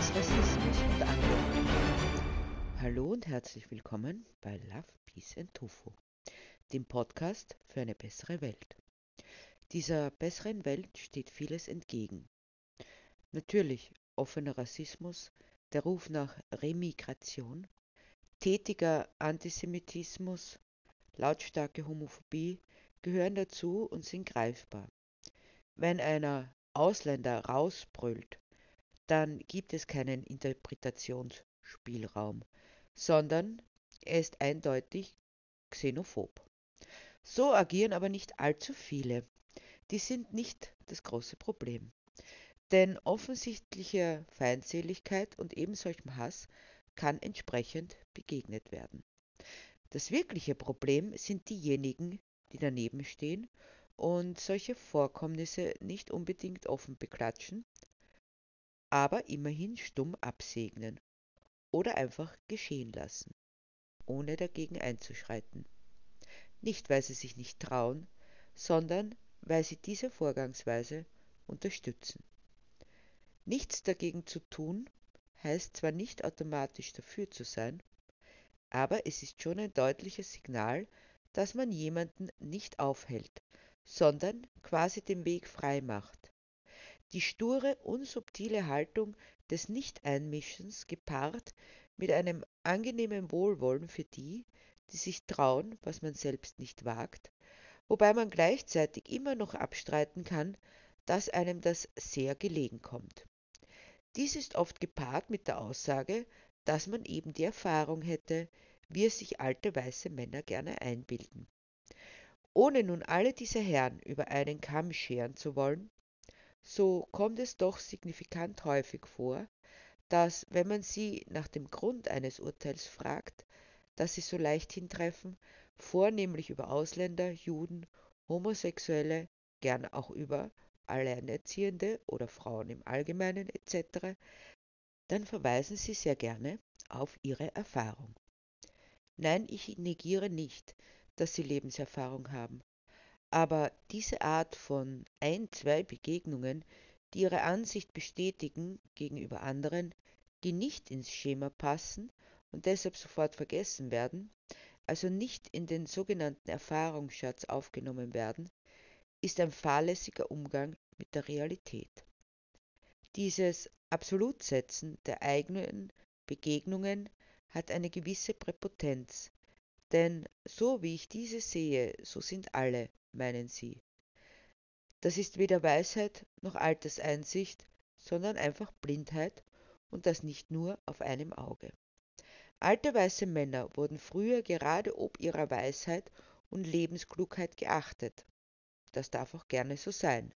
Alltagsrassismus und andere. Hallo und herzlich willkommen bei Love, Peace and Tofu, dem Podcast für eine bessere Welt. Dieser besseren Welt steht vieles entgegen. Natürlich offener Rassismus, der Ruf nach Remigration, tätiger Antisemitismus, lautstarke Homophobie gehören dazu und sind greifbar. Wenn einer Ausländer rausbrüllt, dann gibt es keinen Interpretationsspielraum, sondern er ist eindeutig xenophob. So agieren aber nicht allzu viele. Die sind nicht das große Problem. Denn offensichtlicher Feindseligkeit und ebensolchem Hass kann entsprechend begegnet werden. Das wirkliche Problem sind diejenigen, die daneben stehen und solche Vorkommnisse nicht unbedingt offen beklatschen, aber immerhin stumm absegnen oder einfach geschehen lassen, ohne dagegen einzuschreiten. Nicht, weil sie sich nicht trauen, sondern weil sie diese Vorgangsweise unterstützen. Nichts dagegen zu tun, heißt zwar nicht automatisch dafür zu sein, aber es ist schon ein deutliches Signal, dass man jemanden nicht aufhält, sondern quasi den Weg frei macht, die sture, unsubtile Haltung des Nicht-Einmischens gepaart mit einem angenehmen Wohlwollen für die, die sich trauen, was man selbst nicht wagt, wobei man gleichzeitig immer noch abstreiten kann, dass einem das sehr gelegen kommt. Dies ist oft gepaart mit der Aussage, dass man eben die Erfahrung hätte, wie es sich alte weiße Männer gerne einbilden. Ohne nun alle diese Herren über einen Kamm scheren zu wollen, so kommt es doch signifikant häufig vor, dass, wenn man sie nach dem Grund eines Urteils fragt, das sie so leicht hintreffen, vornehmlich über Ausländer, Juden, Homosexuelle, gern auch über Alleinerziehende oder Frauen im Allgemeinen etc., dann verweisen sie sehr gerne auf ihre Erfahrung. Nein, ich negiere nicht, dass sie Lebenserfahrung haben, aber diese Art von ein, zwei Begegnungen, die ihre Ansicht bestätigen gegenüber anderen, die nicht ins Schema passen und deshalb sofort vergessen werden, also nicht in den sogenannten Erfahrungsschatz aufgenommen werden, ist ein fahrlässiger Umgang mit der Realität. Dieses Absolutsetzen der eigenen Begegnungen hat eine gewisse Präpotenz, denn so wie ich diese sehe, so sind alle, meinen sie. Das ist weder Weisheit noch Alterseinsicht, sondern einfach Blindheit und das nicht nur auf einem Auge. Alte weiße Männer wurden früher gerade ob ihrer Weisheit und Lebensklugheit geachtet. Das darf auch gerne so sein.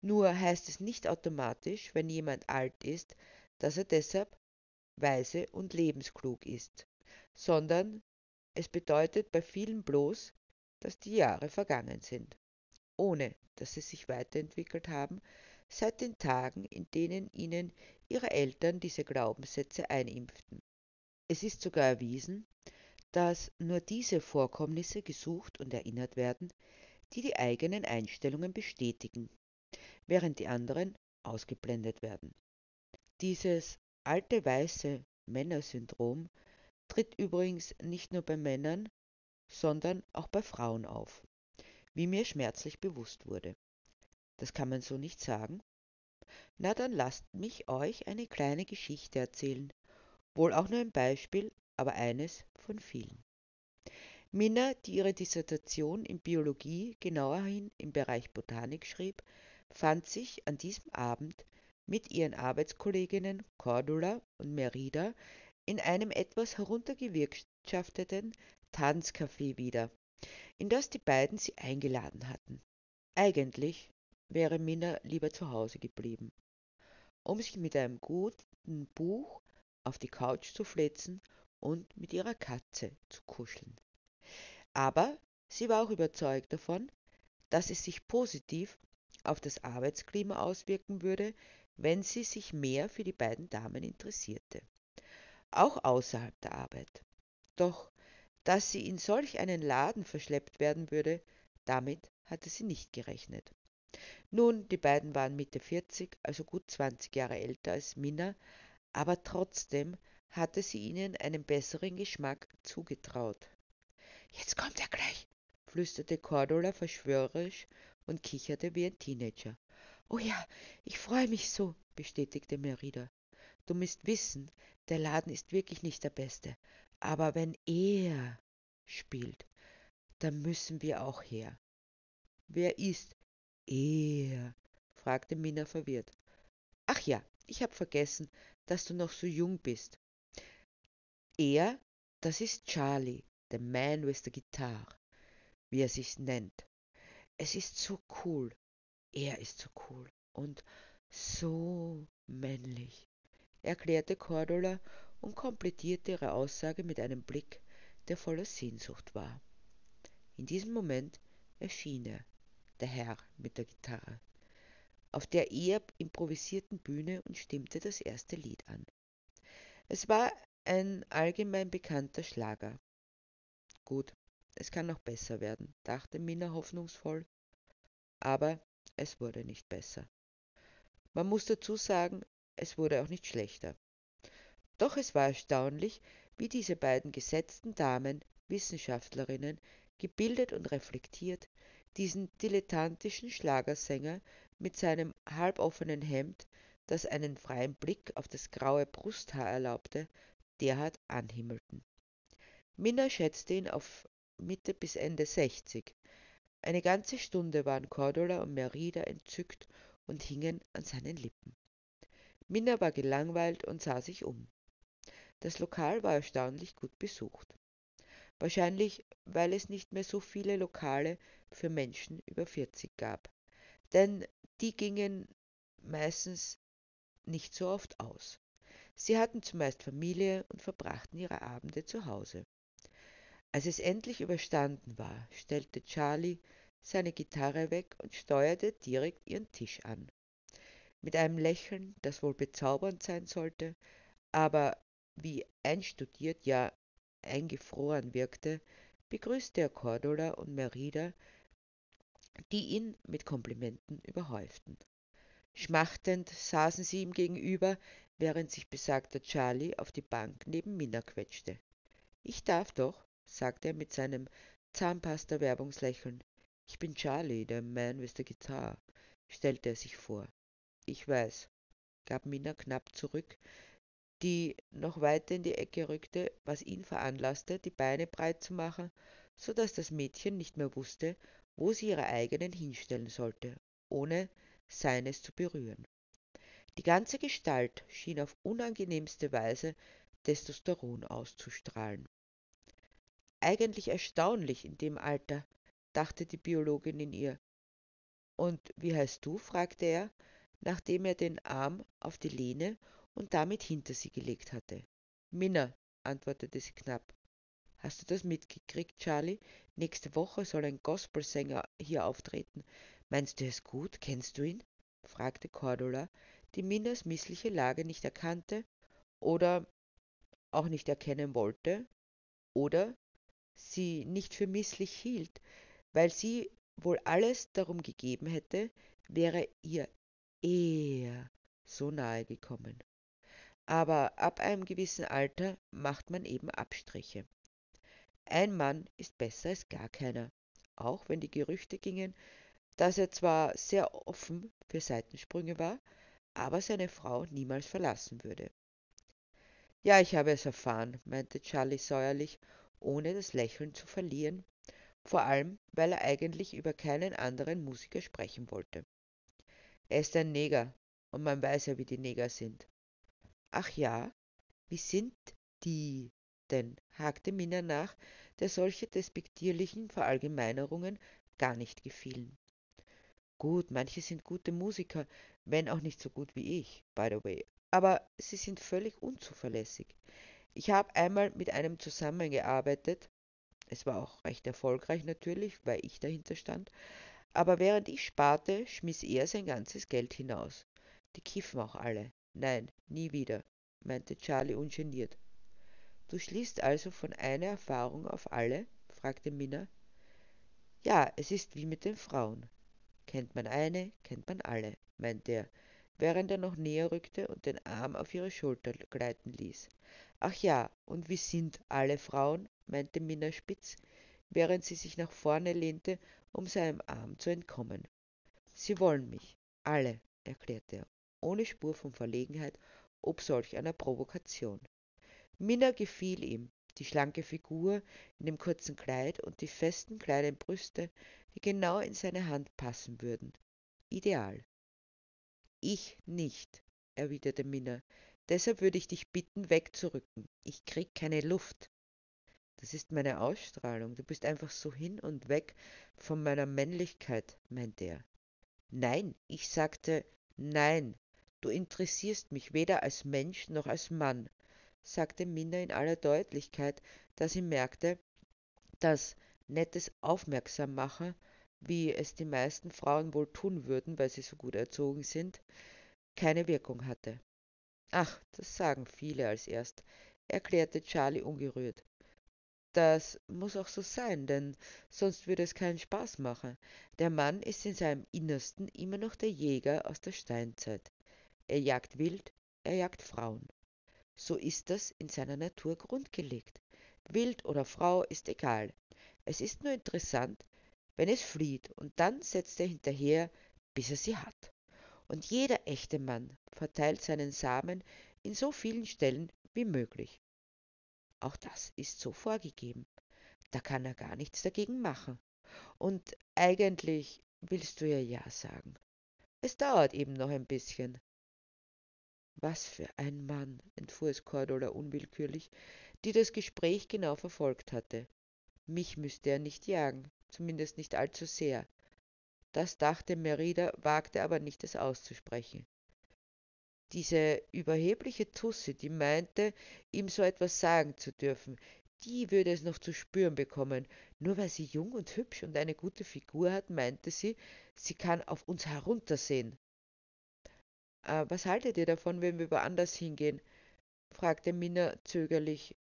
Nur heißt es nicht automatisch, wenn jemand alt ist, dass er deshalb weise und lebensklug ist, sondern es bedeutet bei vielen bloß, dass die Jahre vergangen sind, ohne dass sie sich weiterentwickelt haben seit den Tagen, in denen ihnen ihre Eltern diese Glaubenssätze einimpften. Es ist sogar erwiesen, dass nur diese Vorkommnisse gesucht und erinnert werden, die die eigenen Einstellungen bestätigen, während die anderen ausgeblendet werden. Dieses alte weiße Männersyndrom tritt übrigens nicht nur bei Männern, sondern auch bei Frauen auf, wie mir schmerzlich bewusst wurde. Das kann man so nicht sagen? Na dann lasst mich euch eine kleine Geschichte erzählen, wohl auch nur ein Beispiel, aber eines von vielen. Minna, die ihre Dissertation in Biologie, genauerhin im Bereich Botanik schrieb, fand sich an diesem Abend mit ihren Arbeitskolleginnen Cordula und Merida in einem etwas heruntergewirtschafteten Tanzcafé wieder, in das die beiden sie eingeladen hatten. Eigentlich wäre Minna lieber zu Hause geblieben, um sich mit einem guten Buch auf die Couch zu flitzen und mit ihrer Katze zu kuscheln. Aber sie war auch überzeugt davon, dass es sich positiv auf das Arbeitsklima auswirken würde, wenn sie sich mehr für die beiden Damen interessierte, auch außerhalb der Arbeit. Doch dass sie in solch einen Laden verschleppt werden würde, damit hatte sie nicht gerechnet. Nun, die beiden waren Mitte 40, also gut 20 Jahre älter als Minna, aber trotzdem hatte sie ihnen einen besseren Geschmack zugetraut. Jetzt kommt er gleich, flüsterte Cordula verschwörerisch und kicherte wie ein Teenager. Oh ja, ich freue mich so, bestätigte Merida. Du musst wissen, der Laden ist wirklich nicht der beste. Aber wenn er spielt, dann müssen wir auch her. Wer ist er? fragte Minna verwirrt. Ach ja, ich hab vergessen, dass du noch so jung bist. Er, das ist Charlie, the man with the guitar, wie er sich nennt. Es ist so cool. Er ist so cool und so männlich, erklärte Cordula und komplettierte ihre Aussage mit einem Blick, der voller Sehnsucht war. In diesem Moment erschien er, der Herr mit der Gitarre, auf der eher improvisierten Bühne und stimmte das erste Lied an. Es war ein allgemein bekannter Schlager. Gut, es kann noch besser werden, dachte Minna hoffnungsvoll. Aber es wurde nicht besser. Man muss dazu sagen, es wurde auch nicht schlechter. Doch es war erstaunlich, wie diese beiden gesetzten Damen, Wissenschaftlerinnen, gebildet und reflektiert, diesen dilettantischen Schlagersänger mit seinem halboffenen Hemd, das einen freien Blick auf das graue Brusthaar erlaubte, derart anhimmelten. Minna schätzte ihn auf Mitte bis Ende 60. Eine ganze Stunde waren Cordula und Merida entzückt und hingen an seinen Lippen. Minna war gelangweilt und sah sich um. Das Lokal war erstaunlich gut besucht. Wahrscheinlich, weil es nicht mehr so viele Lokale für Menschen über 40 gab. Denn die gingen meistens nicht so oft aus. Sie hatten zumeist Familie und verbrachten ihre Abende zu Hause. Als es endlich überstanden war, stellte Charlie seine Gitarre weg und steuerte direkt ihren Tisch an. Mit einem Lächeln, das wohl bezaubernd sein sollte, aber wie einstudiert, ja eingefroren wirkte, begrüßte er Cordula und Merida, die ihn mit Komplimenten überhäuften. Schmachtend saßen sie ihm gegenüber, während sich besagter Charlie auf die Bank neben Minna quetschte. Ich darf doch, sagte er mit seinem Zahnpasta-Werbungslächeln. Ich bin Charlie, der Man with the Guitar, stellte er sich vor. Ich weiß, gab Minna knapp zurück, die noch weiter in die Ecke rückte, was ihn veranlasste, die Beine breit zu machen, so dass das Mädchen nicht mehr wusste, wo sie ihre eigenen hinstellen sollte, ohne seines zu berühren. Die ganze Gestalt schien auf unangenehmste Weise Testosteron auszustrahlen. Eigentlich erstaunlich in dem Alter, dachte die Biologin in ihr. Und wie heißt du? fragte er, nachdem er den Arm auf die Lehne und damit hinter sie gelegt hatte. Minna, antwortete sie knapp. Hast du das mitgekriegt, Charlie? Nächste Woche soll ein Gospelsänger hier auftreten. Meinst du es gut? Kennst du ihn? fragte Cordula, die Minnas missliche Lage nicht erkannte oder auch nicht erkennen wollte oder sie nicht für misslich hielt, weil sie wohl alles darum gegeben hätte, wäre ihr er so nahe gekommen. Aber ab einem gewissen Alter macht man eben Abstriche. Ein Mann ist besser als gar keiner, auch wenn die Gerüchte gingen, dass er zwar sehr offen für Seitensprünge war, aber seine Frau niemals verlassen würde. Ja, ich habe es erfahren, meinte Charlie säuerlich, ohne das Lächeln zu verlieren, vor allem weil er eigentlich über keinen anderen Musiker sprechen wollte. Er ist ein Neger, und man weiß ja, wie die Neger sind. Ach ja, wie sind die denn? hakte Minna nach, der solche despektierlichen Verallgemeinerungen gar nicht gefielen. Gut, manche sind gute Musiker, wenn auch nicht so gut wie ich, by the way, aber sie sind völlig unzuverlässig. Ich habe einmal mit einem zusammengearbeitet, es war auch recht erfolgreich natürlich, weil ich dahinter stand, aber während ich sparte, schmiss er sein ganzes Geld hinaus. Die kiffen auch alle. Nein, nie wieder, meinte Charlie ungeniert. Du schließt also von einer Erfahrung auf alle? fragte Minna. Ja, es ist wie mit den Frauen. Kennt man eine, kennt man alle, meinte er, während er noch näher rückte und den Arm auf ihre Schulter gleiten ließ. Ach ja, und wie sind alle Frauen? meinte Minna spitz, während sie sich nach vorne lehnte, um seinem Arm zu entkommen. Sie wollen mich, alle, erklärte er, ohne Spur von Verlegenheit, ob solch einer Provokation. Minna gefiel ihm, die schlanke Figur in dem kurzen Kleid und die festen kleinen Brüste, die genau in seine Hand passen würden. Ideal. Ich nicht, erwiderte Minna. Deshalb würde ich dich bitten, wegzurücken. Ich krieg keine Luft. Das ist meine Ausstrahlung. Du bist einfach so hin und weg von meiner Männlichkeit, meinte er. Nein, ich sagte nein. Du interessierst mich weder als Mensch noch als Mann, sagte Minna in aller Deutlichkeit, da sie merkte, dass nettes Aufmerksammachen, wie es die meisten Frauen wohl tun würden, weil sie so gut erzogen sind, keine Wirkung hatte. Ach, das sagen viele als erst, erklärte Charlie ungerührt. Das muss auch so sein, denn sonst würde es keinen Spaß machen. Der Mann ist in seinem Innersten immer noch der Jäger aus der Steinzeit. Er jagt wild, er jagt Frauen. So ist das in seiner Natur grundgelegt. Wild oder Frau ist egal. Es ist nur interessant, wenn es flieht, und dann setzt er hinterher, bis er sie hat. Und jeder echte Mann verteilt seinen Samen in so vielen Stellen wie möglich. Auch das ist so vorgegeben. Da kann er gar nichts dagegen machen. Und eigentlich willst du ja Ja sagen. Es dauert eben noch ein bisschen. Was für ein Mann, entfuhr es Cordula unwillkürlich, die das Gespräch genau verfolgt hatte. Mich müsste er nicht jagen, zumindest nicht allzu sehr. Das dachte Merida, wagte aber nicht, es auszusprechen diese überhebliche Tusse, die meinte, ihm so etwas sagen zu dürfen, die würde es noch zu spüren bekommen. Nur weil sie jung und hübsch und eine gute Figur hat, meinte sie, sie kann auf uns heruntersehen. Äh, was haltet ihr davon, wenn wir woanders hingehen? fragte Minna zögerlich,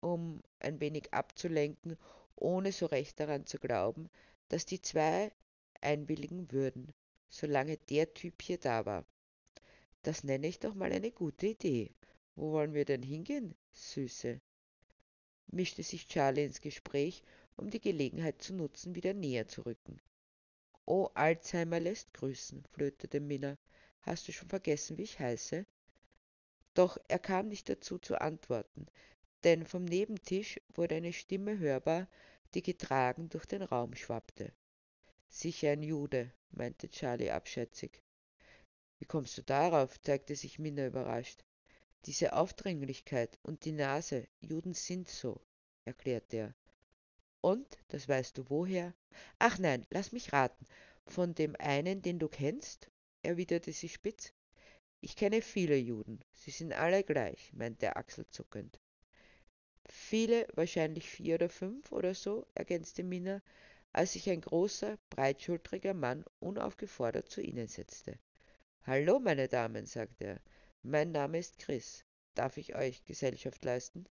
um ein wenig abzulenken, ohne so recht daran zu glauben, dass die zwei einwilligen würden, solange der Typ hier da war. Das nenne ich doch mal eine gute Idee. Wo wollen wir denn hingehen, Süße? mischte sich Charlie ins Gespräch, um die Gelegenheit zu nutzen, wieder näher zu rücken. Oh, Alzheimer lässt grüßen, flötete Minna. Hast du schon vergessen, wie ich heiße? Doch er kam nicht dazu zu antworten, denn vom Nebentisch wurde eine Stimme hörbar, die getragen durch den Raum schwappte. Sicher ein Jude, meinte Charlie abschätzig. Wie kommst du darauf? zeigte sich Minna überrascht. Diese Aufdringlichkeit und die Nase, Juden sind so, erklärte er. Und, das weißt du woher? Ach nein, lass mich raten. Von dem einen, den du kennst? Erwiderte sie spitz. Ich kenne viele Juden. Sie sind alle gleich, meinte er achselzuckend. Viele, wahrscheinlich vier oder fünf oder so, ergänzte Minna, als sich ein großer, breitschultriger Mann unaufgefordert zu ihnen setzte. Hallo, meine Damen, sagte er. Mein Name ist Chris. Darf ich euch Gesellschaft leisten?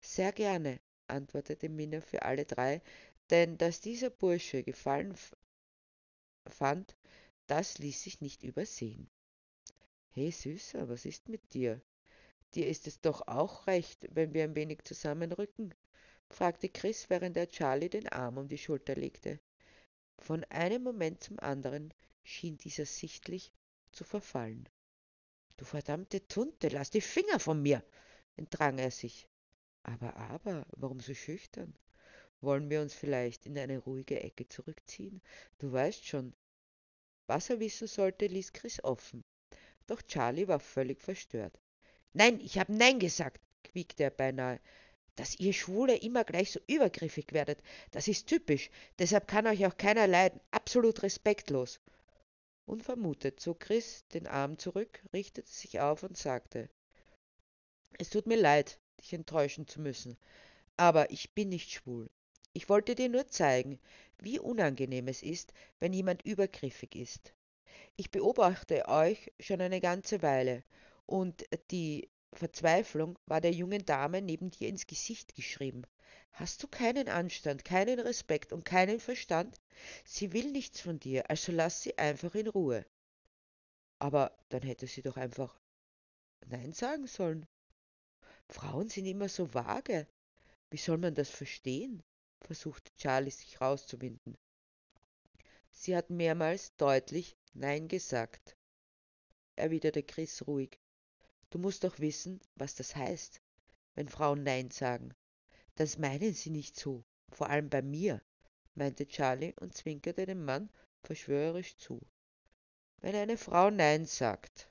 Sehr gerne, antwortete Minna für alle drei, denn dass dieser Bursche Gefallen fand, das ließ sich nicht übersehen. He, Süßer, was ist mit dir? Dir ist es doch auch recht, wenn wir ein wenig zusammenrücken? fragte Chris, während er Charlie den Arm um die Schulter legte. Von einem Moment zum anderen schien dieser sichtlich zu verfallen. Du verdammte Tunte, lass die Finger von mir, entrang er sich. Aber, aber, warum so schüchtern? Wollen wir uns vielleicht in eine ruhige Ecke zurückziehen? Du weißt schon. Was er wissen sollte, ließ Chris offen. Doch Charlie war völlig verstört. Nein, ich habe Nein gesagt, quiekte er beinahe. Dass ihr Schwule immer gleich so übergriffig werdet, das ist typisch. Deshalb kann euch auch keiner leiden. Absolut respektlos. Unvermutet zog Chris den Arm zurück, richtete sich auf und sagte Es tut mir leid, dich enttäuschen zu müssen, aber ich bin nicht schwul. Ich wollte dir nur zeigen, wie unangenehm es ist, wenn jemand übergriffig ist. Ich beobachte euch schon eine ganze Weile, und die Verzweiflung war der jungen Dame neben dir ins Gesicht geschrieben. Hast du keinen Anstand, keinen Respekt und keinen Verstand? Sie will nichts von dir, also lass sie einfach in Ruhe. Aber dann hätte sie doch einfach Nein sagen sollen. Frauen sind immer so vage. Wie soll man das verstehen? Versuchte Charlie sich rauszuwinden. Sie hat mehrmals deutlich Nein gesagt, erwiderte Chris ruhig. Du musst doch wissen, was das heißt, wenn Frauen Nein sagen. Das meinen sie nicht so, vor allem bei mir, meinte Charlie und zwinkerte dem Mann verschwörerisch zu. Wenn eine Frau Nein sagt,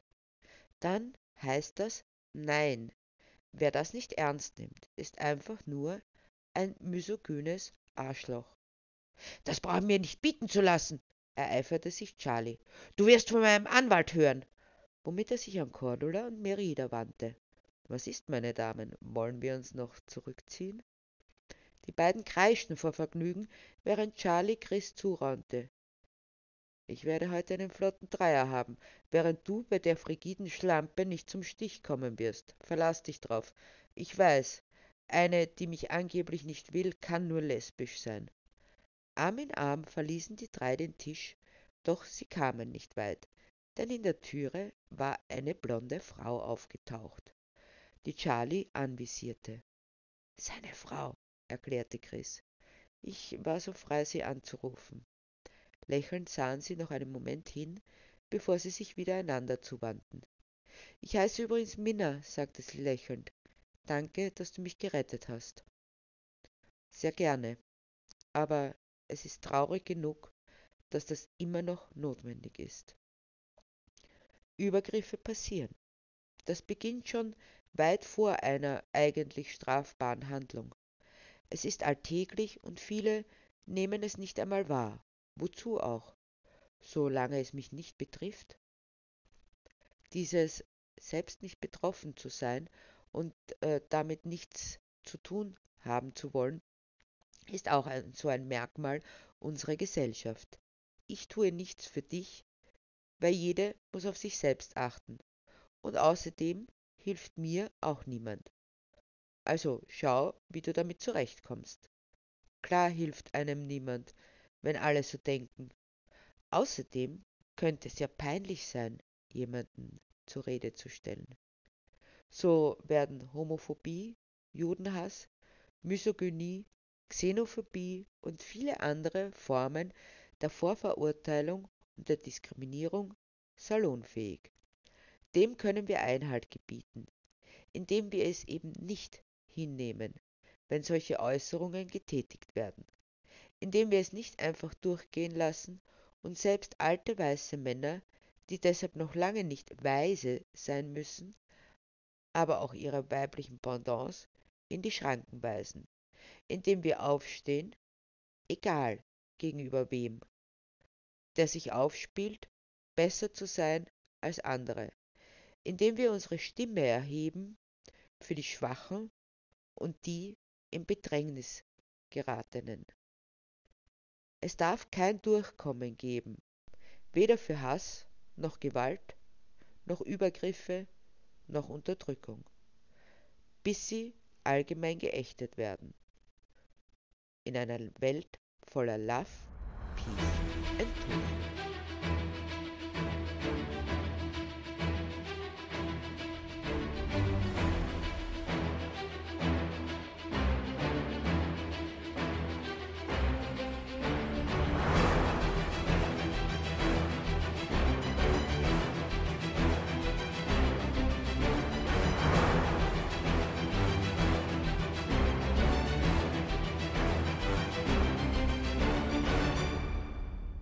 dann heißt das Nein. Wer das nicht ernst nimmt, ist einfach nur ein misogynes Arschloch. Das brauchen wir nicht bieten zu lassen, ereiferte sich Charlie. Du wirst von meinem Anwalt hören. Womit er sich an Cordula und Merida wandte. Was ist, meine Damen, wollen wir uns noch zurückziehen? Die beiden kreischten vor Vergnügen, während Charlie Chris zuraunte. Ich werde heute einen flotten Dreier haben, während du bei der frigiden Schlampe nicht zum Stich kommen wirst. Verlass dich drauf. Ich weiß, eine, die mich angeblich nicht will, kann nur lesbisch sein. Arm in Arm verließen die drei den Tisch, doch sie kamen nicht weit, denn in der Türe war eine blonde Frau aufgetaucht, die Charlie anvisierte. Seine Frau, erklärte Chris. Ich war so frei, sie anzurufen. Lächelnd sahen sie noch einen Moment hin, bevor sie sich wieder einander zuwandten. Ich heiße übrigens Minna, sagte sie lächelnd. Danke, dass du mich gerettet hast. Sehr gerne. Aber es ist traurig genug, dass das immer noch notwendig ist. Übergriffe passieren. Das beginnt schon weit vor einer eigentlich strafbaren Handlung. Es ist alltäglich und viele nehmen es nicht einmal wahr. Wozu auch? Solange es mich nicht betrifft. Dieses selbst nicht betroffen zu sein und äh, damit nichts zu tun haben zu wollen, ist auch ein, so ein Merkmal unserer Gesellschaft. Ich tue nichts für dich, weil jede muss auf sich selbst achten. Und außerdem hilft mir auch niemand. Also schau, wie du damit zurechtkommst. Klar hilft einem niemand, wenn alle so denken. Außerdem könnte es ja peinlich sein, jemanden zur Rede zu stellen. So werden Homophobie, Judenhass, Misogynie, Xenophobie und viele andere Formen der Vorverurteilung und der Diskriminierung salonfähig. Dem können wir Einhalt gebieten, indem wir es eben nicht hinnehmen, wenn solche Äußerungen getätigt werden indem wir es nicht einfach durchgehen lassen und selbst alte weiße Männer, die deshalb noch lange nicht weise sein müssen, aber auch ihre weiblichen Pendants in die Schranken weisen, indem wir aufstehen, egal gegenüber wem, der sich aufspielt, besser zu sein als andere, indem wir unsere Stimme erheben für die Schwachen und die im Bedrängnis geratenen. Es darf kein Durchkommen geben, weder für Hass noch Gewalt, noch Übergriffe, noch Unterdrückung, bis sie allgemein geächtet werden. In einer Welt voller Love, Peace and Truth.